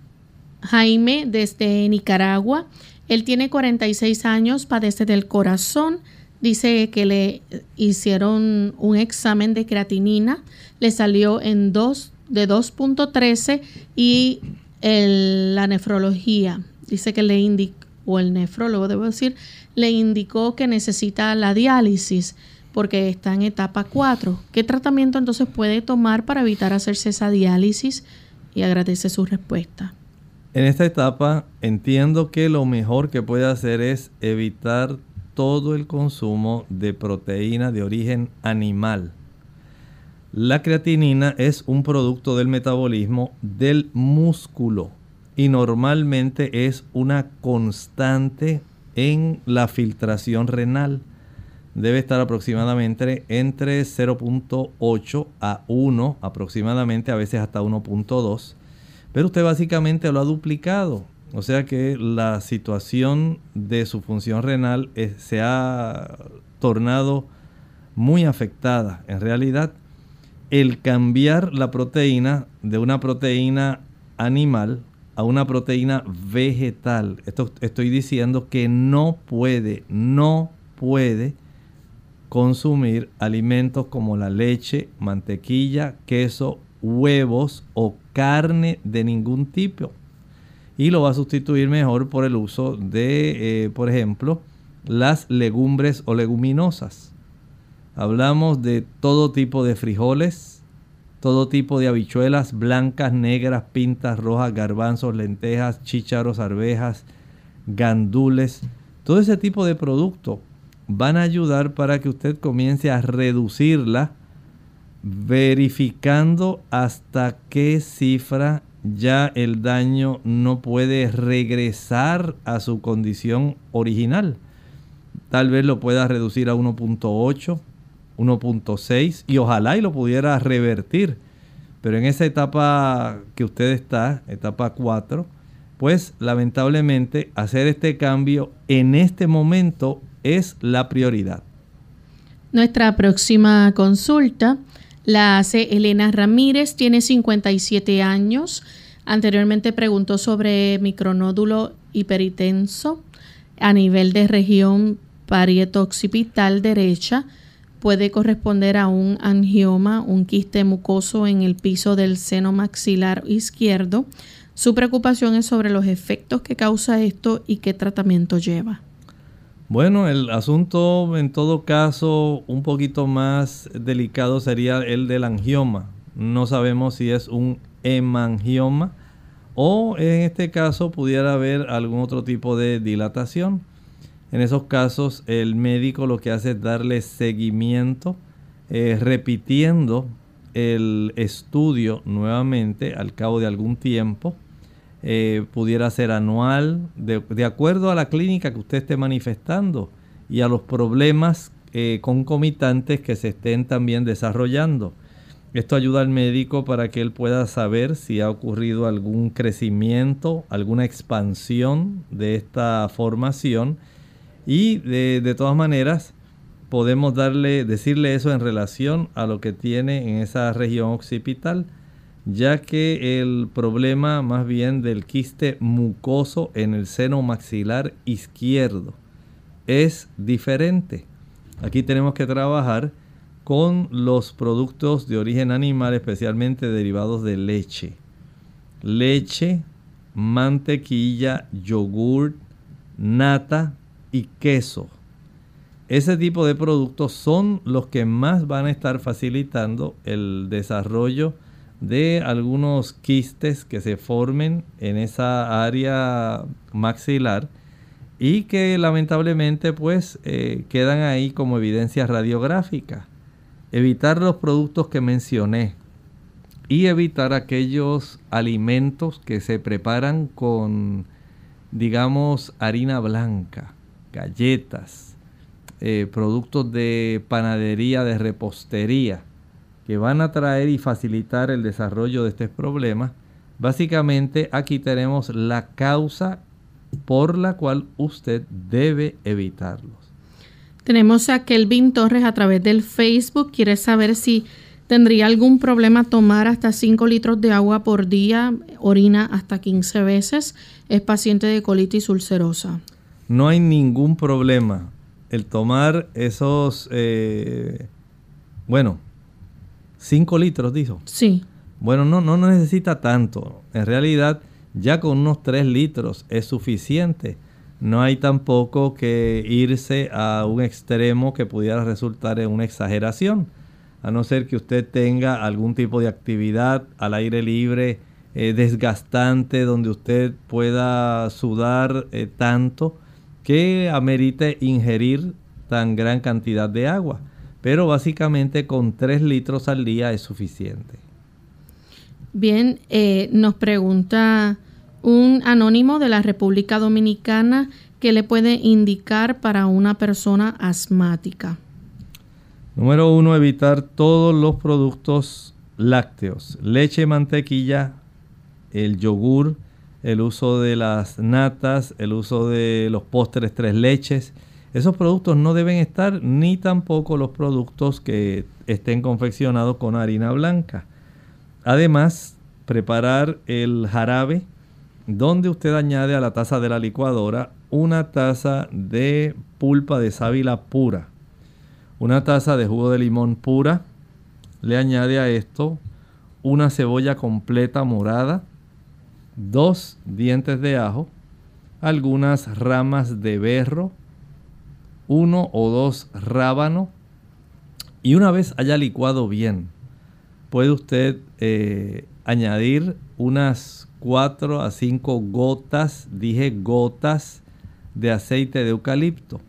S1: Jaime desde Nicaragua. Él tiene 46 años, padece del corazón. Dice que le hicieron un examen de creatinina, le salió en 2 de 2.13 y la nefrología, dice que le indicó, o el nefrólogo debo decir, le indicó que necesita la diálisis porque está en etapa 4. ¿Qué tratamiento entonces puede tomar para evitar hacerse esa diálisis? Y agradece su respuesta.
S2: En esta etapa entiendo que lo mejor que puede hacer es evitar todo el consumo de proteína de origen animal. La creatinina es un producto del metabolismo del músculo y normalmente es una constante en la filtración renal. Debe estar aproximadamente entre 0.8 a 1, aproximadamente a veces hasta 1.2 pero usted básicamente lo ha duplicado. O sea que la situación de su función renal se ha tornado muy afectada. En realidad, el cambiar la proteína de una proteína animal a una proteína vegetal, esto estoy diciendo que no puede, no puede consumir alimentos como la leche, mantequilla, queso, huevos o carne de ningún tipo. y lo va a sustituir mejor por el uso de, eh, por ejemplo, las legumbres o leguminosas. Hablamos de todo tipo de frijoles, todo tipo de habichuelas blancas, negras, pintas, rojas, garbanzos, lentejas, chícharos, arvejas, gandules. Todo ese tipo de productos van a ayudar para que usted comience a reducirla verificando hasta qué cifra ya el daño no puede regresar a su condición original. Tal vez lo pueda reducir a 1.8, 1.6 y ojalá y lo pudiera revertir. Pero en esa etapa que usted está, etapa 4, pues lamentablemente hacer este cambio en este momento es la prioridad.
S1: Nuestra próxima consulta la hace Elena Ramírez, tiene 57 años. Anteriormente preguntó sobre micronódulo hiperitenso a nivel de región parieto-occipital derecha. Puede corresponder a un angioma, un quiste mucoso en el piso del seno maxilar izquierdo. Su preocupación es sobre los efectos que causa esto y qué tratamiento lleva.
S2: Bueno, el asunto en todo caso un poquito más delicado sería el del angioma. No sabemos si es un hemangioma o en este caso pudiera haber algún otro tipo de dilatación. En esos casos el médico lo que hace es darle seguimiento eh, repitiendo el estudio nuevamente al cabo de algún tiempo eh, pudiera ser anual, de, acuerdo a la clínica que usted esté manifestando y a los problemas eh, concomitantes que se estén también desarrollando. Esto ayuda al médico para que él pueda saber si ha ocurrido algún crecimiento, alguna expansión de esta formación y de, de todas maneras podemos darle, decirle eso en relación a lo que tiene en esa región occipital ya que el problema más bien del quiste mucoso en el seno maxilar izquierdo es diferente. Aquí tenemos que trabajar con los productos de origen animal, especialmente derivados de leche. Leche, mantequilla, yogur, nata y queso. Ese tipo de productos son los que más van a estar facilitando el desarrollo de algunos quistes que se formen en esa área maxilar y que lamentablemente pues eh, quedan ahí como evidencia radiográfica. Evitar los productos que mencioné y evitar aquellos alimentos que se preparan con digamos harina blanca, galletas, eh, productos de panadería, de repostería que van a traer y facilitar el desarrollo de este problema. Básicamente aquí tenemos la causa por la cual usted debe evitarlos.
S1: Tenemos a Kelvin Torres a través del Facebook. Quiere saber si tendría algún problema tomar hasta 5 litros de agua por día, orina hasta 15 veces. Es paciente de colitis ulcerosa.
S2: No hay ningún problema. El tomar esos, eh, bueno, 5 litros, dijo.
S1: Sí.
S2: Bueno, no, no necesita tanto. En realidad, ya con unos 3 litros es suficiente. No hay tampoco que irse a un extremo que pudiera resultar en una exageración. A no ser que usted tenga algún tipo de actividad al aire libre eh, desgastante donde usted pueda sudar eh, tanto que amerite ingerir tan gran cantidad de agua pero básicamente con 3 litros al día es suficiente.
S1: Bien, eh, nos pregunta un anónimo de la República Dominicana que le puede indicar para una persona asmática.
S2: Número uno, evitar todos los productos lácteos, leche, mantequilla, el yogur, el uso de las natas, el uso de los postres tres leches, esos productos no deben estar ni tampoco los productos que estén confeccionados con harina blanca. Además, preparar el jarabe donde usted añade a la taza de la licuadora una taza de pulpa de sábila pura, una taza de jugo de limón pura, le añade a esto una cebolla completa morada, dos dientes de ajo, algunas ramas de berro, uno o dos rábano y una vez haya licuado bien, puede usted eh, añadir unas 4 a 5 gotas, dije gotas de aceite de eucalipto.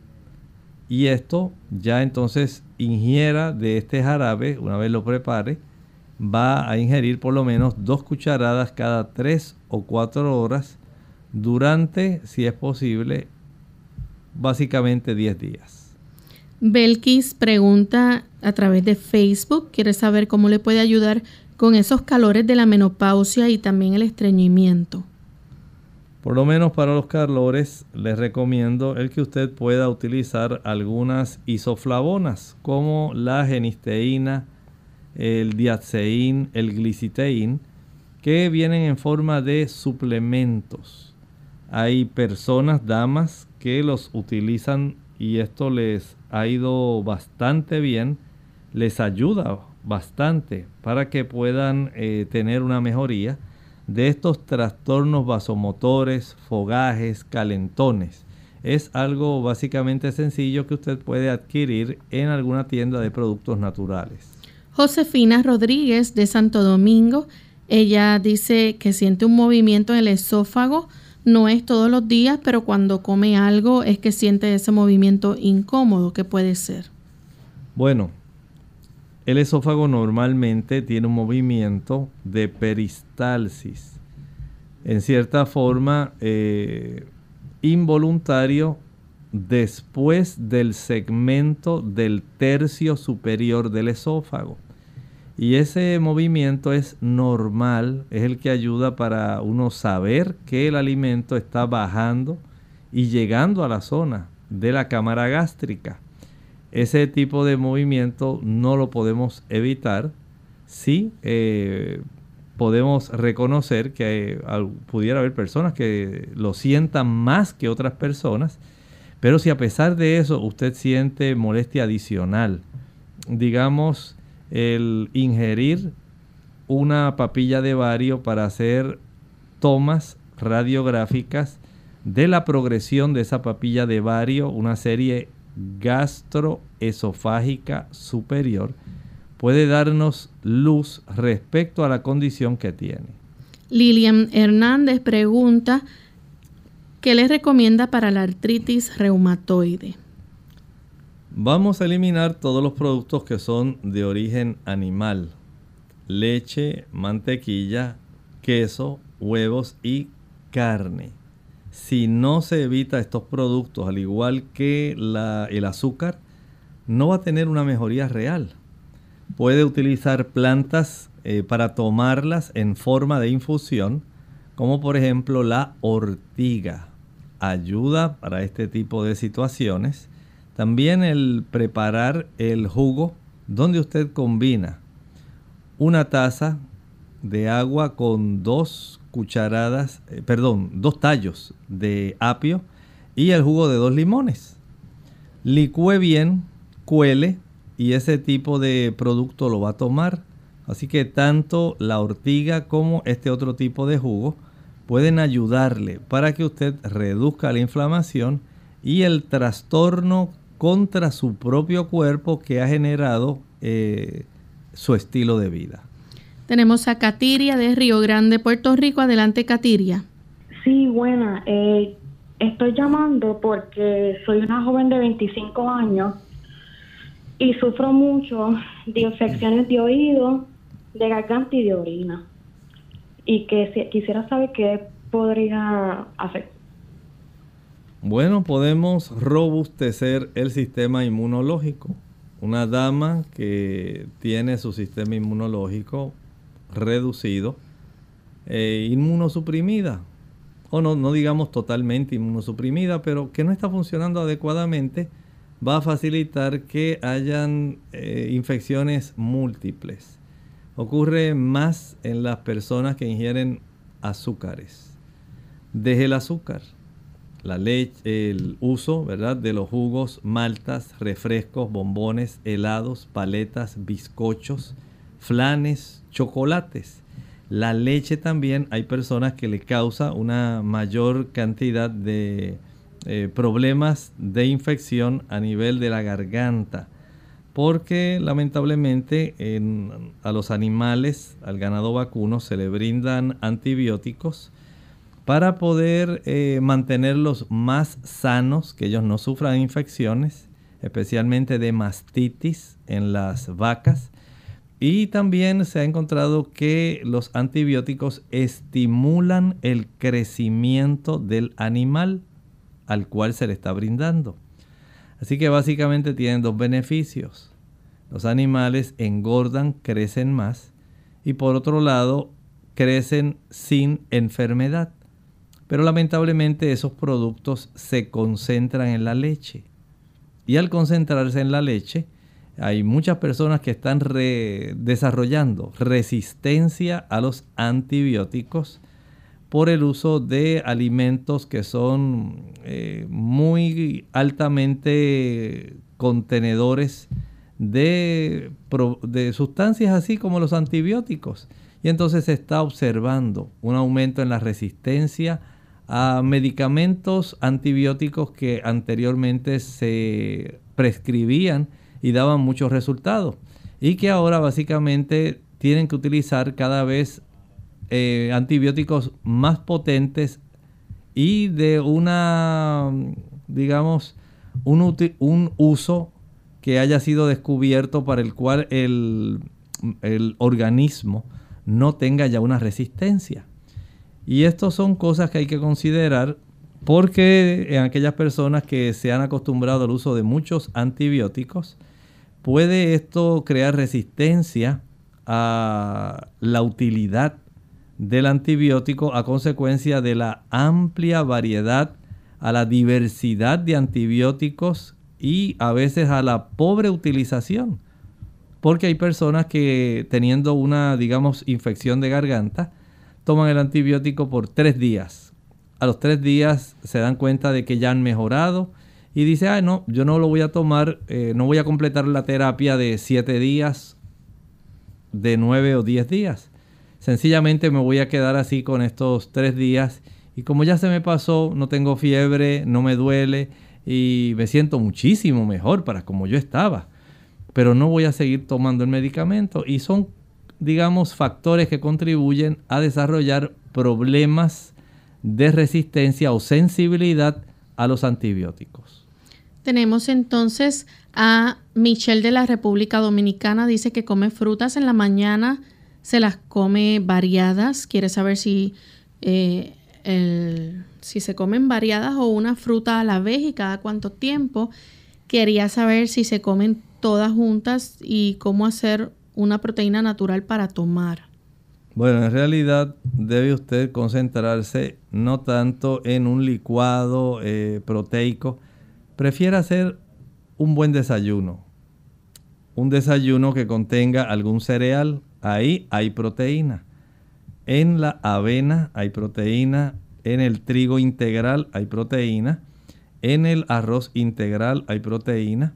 S2: Y esto ya entonces ingiera de este jarabe, una vez lo prepare, va a ingerir por lo menos dos cucharadas cada 3 o 4 horas durante, si es posible, básicamente 10 días.
S1: Belkis pregunta a través de Facebook, quiere saber cómo le puede ayudar con esos calores de la menopausia y también el estreñimiento.
S2: Por lo menos para los calores les recomiendo el que usted pueda utilizar algunas isoflavonas como la genisteína, el diaceín, el gliciteín, que vienen en forma de suplementos. Hay personas, damas, que los utilizan y esto les ha ido bastante bien, les ayuda bastante para que puedan eh, tener una mejoría de estos trastornos vasomotores, fogajes, calentones. Es algo básicamente sencillo que usted puede adquirir en alguna tienda de productos naturales.
S1: Josefina Rodríguez de Santo Domingo, ella dice que siente un movimiento en el esófago, no es todos los días, pero cuando come algo es que siente ese movimiento incómodo que puede ser.
S2: Bueno, el esófago normalmente tiene un movimiento de peristalsis. En cierta forma, eh, involuntario después del segmento del tercio superior del esófago. Y ese movimiento es normal, es el que ayuda para uno saber que el alimento está bajando y llegando a la zona de la cámara gástrica. Ese tipo de movimiento no lo podemos evitar si eh, podemos reconocer que pudiera haber personas que lo sientan más que otras personas, pero si a pesar de eso usted siente molestia adicional, digamos el ingerir una papilla de bario para hacer tomas radiográficas de la progresión de esa papilla de bario, una serie gastroesofágica superior puede darnos luz respecto a la condición que tiene.
S1: Lilian Hernández pregunta, ¿qué le recomienda para la artritis reumatoide?
S2: Vamos a eliminar todos los productos que son de origen animal. Leche, mantequilla, queso, huevos y carne si no se evita estos productos, al igual que el azúcar, no va a tener una mejoría real. Puede utilizar plantas eh, para tomarlas en forma de infusión, como por ejemplo la ortiga. Ayuda para este tipo de situaciones. También el preparar el jugo donde usted combina una taza de agua con dos cucharadas, eh, perdón, dos tallos de apio y el jugo de dos limones. Licúe bien, cuele y ese tipo de producto lo va a tomar. Así que tanto la ortiga como este otro tipo de jugo pueden ayudarle para que usted reduzca la inflamación y el trastorno contra su propio cuerpo que ha generado eh, su estilo de vida.
S1: Tenemos a Katiria de Río Grande, Puerto Rico. Adelante, Katiria.
S16: Sí, buena. Eh, estoy llamando porque soy una joven de 25 años y sufro mucho de infecciones de oído, de garganta y de orina. Y que quisiera saber qué podría hacer.
S2: Bueno, podemos robustecer el sistema inmunológico. Una dama que tiene su sistema inmunológico reducido, eh, inmunosuprimida, o no, no digamos totalmente inmunosuprimida, pero que no está funcionando adecuadamente, va a facilitar que hayan eh, infecciones múltiples. Ocurre más en las personas que ingieren azúcares. Deje el azúcar, la leche, el uso, ¿verdad? De los jugos, maltas, refrescos, bombones, helados, paletas, bizcochos, flanes, chocolates. La leche también hay personas que le causa una mayor cantidad de eh, problemas de infección a nivel de la garganta. Porque lamentablemente a los animales, al ganado vacuno, se le brindan antibióticos para poder eh, mantenerlos más sanos, que ellos no sufran infecciones, especialmente de mastitis en las vacas y también se ha encontrado que los antibióticos estimulan el crecimiento del animal al cual se le está brindando. Así que básicamente tienen dos beneficios. Los animales engordan, crecen más y por otro lado crecen sin enfermedad. Pero lamentablemente esos productos se concentran en la leche. Y al concentrarse en la leche, hay muchas personas que están desarrollando resistencia a los antibióticos por el uso de alimentos que son eh, muy altamente contenedores de, de sustancias así como los antibióticos. Y entonces se está observando un aumento en la resistencia a medicamentos antibióticos que anteriormente se prescribían y daban muchos resultados. Y que ahora básicamente tienen que utilizar cada vez eh, antibióticos más potentes y de una, digamos, un, un, uso que haya sido descubierto para el cual el, el organismo no tenga ya una resistencia. Y estas son cosas que hay que considerar porque en aquellas personas que se han acostumbrado al uso de muchos antibióticos, puede esto crear resistencia a la utilidad del antibiótico a consecuencia de la amplia variedad, a la diversidad de antibióticos y a veces a la pobre utilización. Porque hay personas que teniendo una, digamos, infección de garganta, toman el antibiótico por tres días. A los tres días se dan cuenta de que ya han mejorado y dice, ah, no, yo no lo voy a tomar, eh, no voy a completar la terapia de 7 días, de 9 o 10 días. Sencillamente me voy a quedar así con estos 3 días y como ya se me pasó, no tengo fiebre, no me duele y me siento muchísimo mejor para como yo estaba. Pero no voy a seguir tomando el medicamento y son, digamos, factores que contribuyen a desarrollar problemas de resistencia o sensibilidad a los antibióticos.
S1: Tenemos entonces a Michelle de la República Dominicana. Dice que come frutas en la mañana, se las come variadas. Quiere saber si, eh, si se comen variadas o una fruta a la vez y cada cuánto tiempo. Quería saber si se comen todas juntas y cómo hacer una proteína natural para tomar.
S2: Bueno, en realidad debe usted concentrarse no tanto en un licuado eh, proteico, prefiere hacer un buen desayuno. Un desayuno que contenga algún cereal. Ahí hay proteína. En la avena hay proteína. En el trigo integral hay proteína. En el arroz integral hay proteína.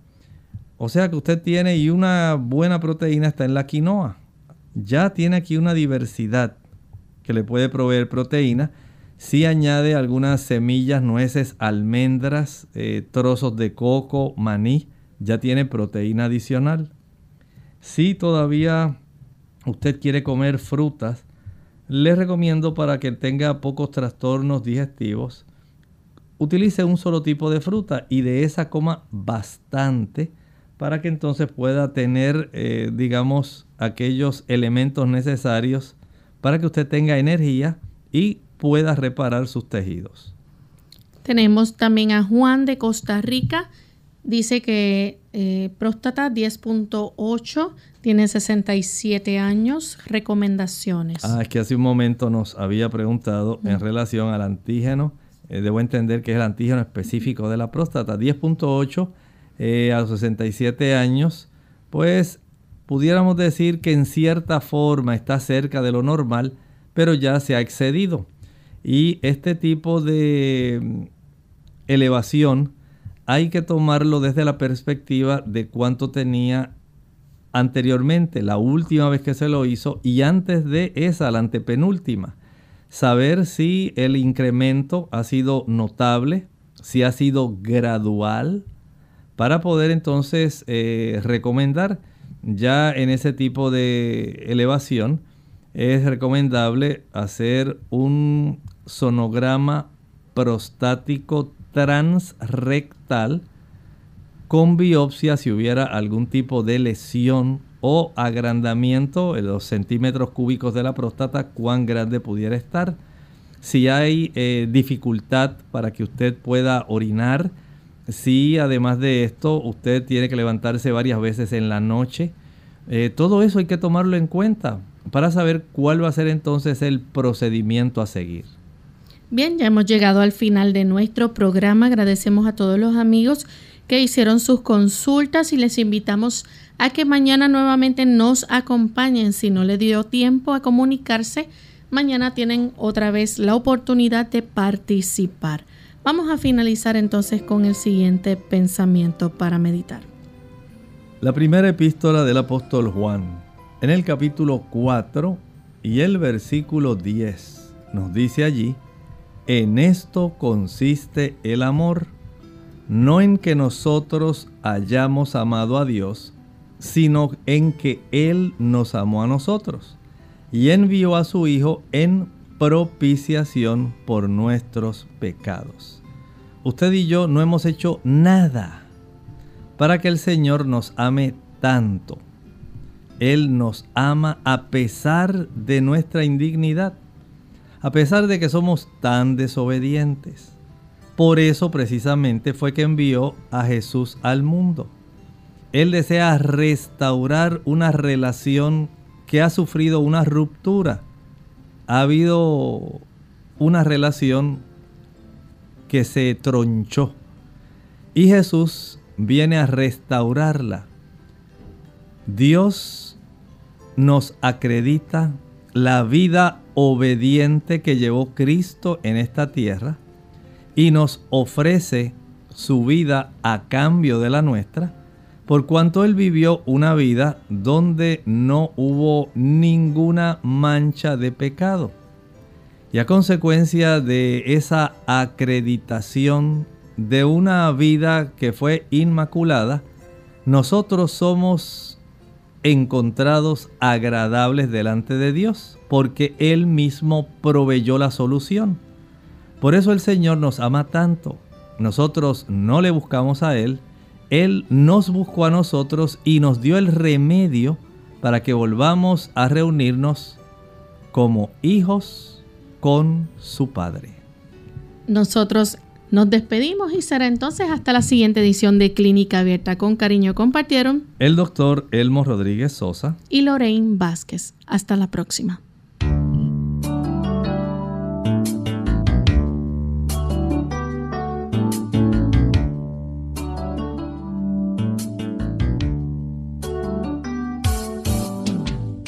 S2: O sea que usted tiene y una buena proteína está en la quinoa. Ya tiene aquí una diversidad que le puede proveer proteína si añade algunas semillas, nueces, almendras, eh, trozos de coco, maní, ya tiene proteína adicional. Si todavía usted quiere comer frutas, le recomiendo para que tenga pocos trastornos digestivos, utilice un solo tipo de fruta y de esa coma bastante para que entonces pueda tener, eh, digamos, aquellos elementos necesarios para que usted tenga energía y pueda reparar sus tejidos.
S1: Tenemos también a Juan de Costa Rica. Dice que eh, próstata 10.8, tiene 67 años. Recomendaciones.
S2: Ah, es que hace un momento nos había preguntado en relación al antígeno. Eh, debo entender que es el antígeno específico de la próstata. 10.8 eh, a los 67 años. Pues pudiéramos decir que en cierta forma está cerca de lo normal, pero ya se ha excedido. Y este tipo de mm, elevación hay que tomarlo desde la perspectiva de cuánto tenía anteriormente, la última vez que se lo hizo y antes de esa, la antepenúltima. Saber si el incremento ha sido notable, si ha sido gradual, para poder entonces eh, recomendar ya en ese tipo de elevación es recomendable hacer un sonograma prostático transrectal con biopsia si hubiera algún tipo de lesión o agrandamiento en los centímetros cúbicos de la próstata, cuán grande pudiera estar. Si hay eh, dificultad para que usted pueda orinar, si además de esto usted tiene que levantarse varias veces en la noche, eh, todo eso hay que tomarlo en cuenta para saber cuál va a ser entonces el procedimiento a seguir.
S1: Bien, ya hemos llegado al final de nuestro programa. Agradecemos a todos los amigos que hicieron sus consultas y les invitamos a que mañana nuevamente nos acompañen. Si no le dio tiempo a comunicarse, mañana tienen otra vez la oportunidad de participar. Vamos a finalizar entonces con el siguiente pensamiento para meditar.
S2: La primera epístola del apóstol Juan, en el capítulo 4 y el versículo 10, nos dice allí, en esto consiste el amor, no en que nosotros hayamos amado a Dios, sino en que Él nos amó a nosotros y envió a su Hijo en propiciación por nuestros pecados. Usted y yo no hemos hecho nada para que el Señor nos ame tanto. Él nos ama a pesar de nuestra indignidad, a pesar de que somos tan desobedientes. Por eso precisamente fue que envió a Jesús al mundo. Él desea restaurar una relación que ha sufrido una ruptura. Ha habido una relación que se tronchó. Y Jesús viene a restaurarla. Dios nos acredita la vida obediente que llevó Cristo en esta tierra y nos ofrece su vida a cambio de la nuestra, por cuanto Él vivió una vida donde no hubo ninguna mancha de pecado. Y a consecuencia de esa acreditación de una vida que fue inmaculada, nosotros somos encontrados agradables delante de Dios, porque Él mismo proveyó la solución. Por eso el Señor nos ama tanto. Nosotros no le buscamos a Él, Él nos buscó a nosotros y nos dio el remedio para que volvamos a reunirnos como hijos con su Padre.
S1: Nosotros nos despedimos y será entonces hasta la siguiente edición de Clínica Abierta. Con cariño compartieron
S2: el doctor Elmo Rodríguez Sosa
S1: y Lorraine Vázquez. Hasta la próxima.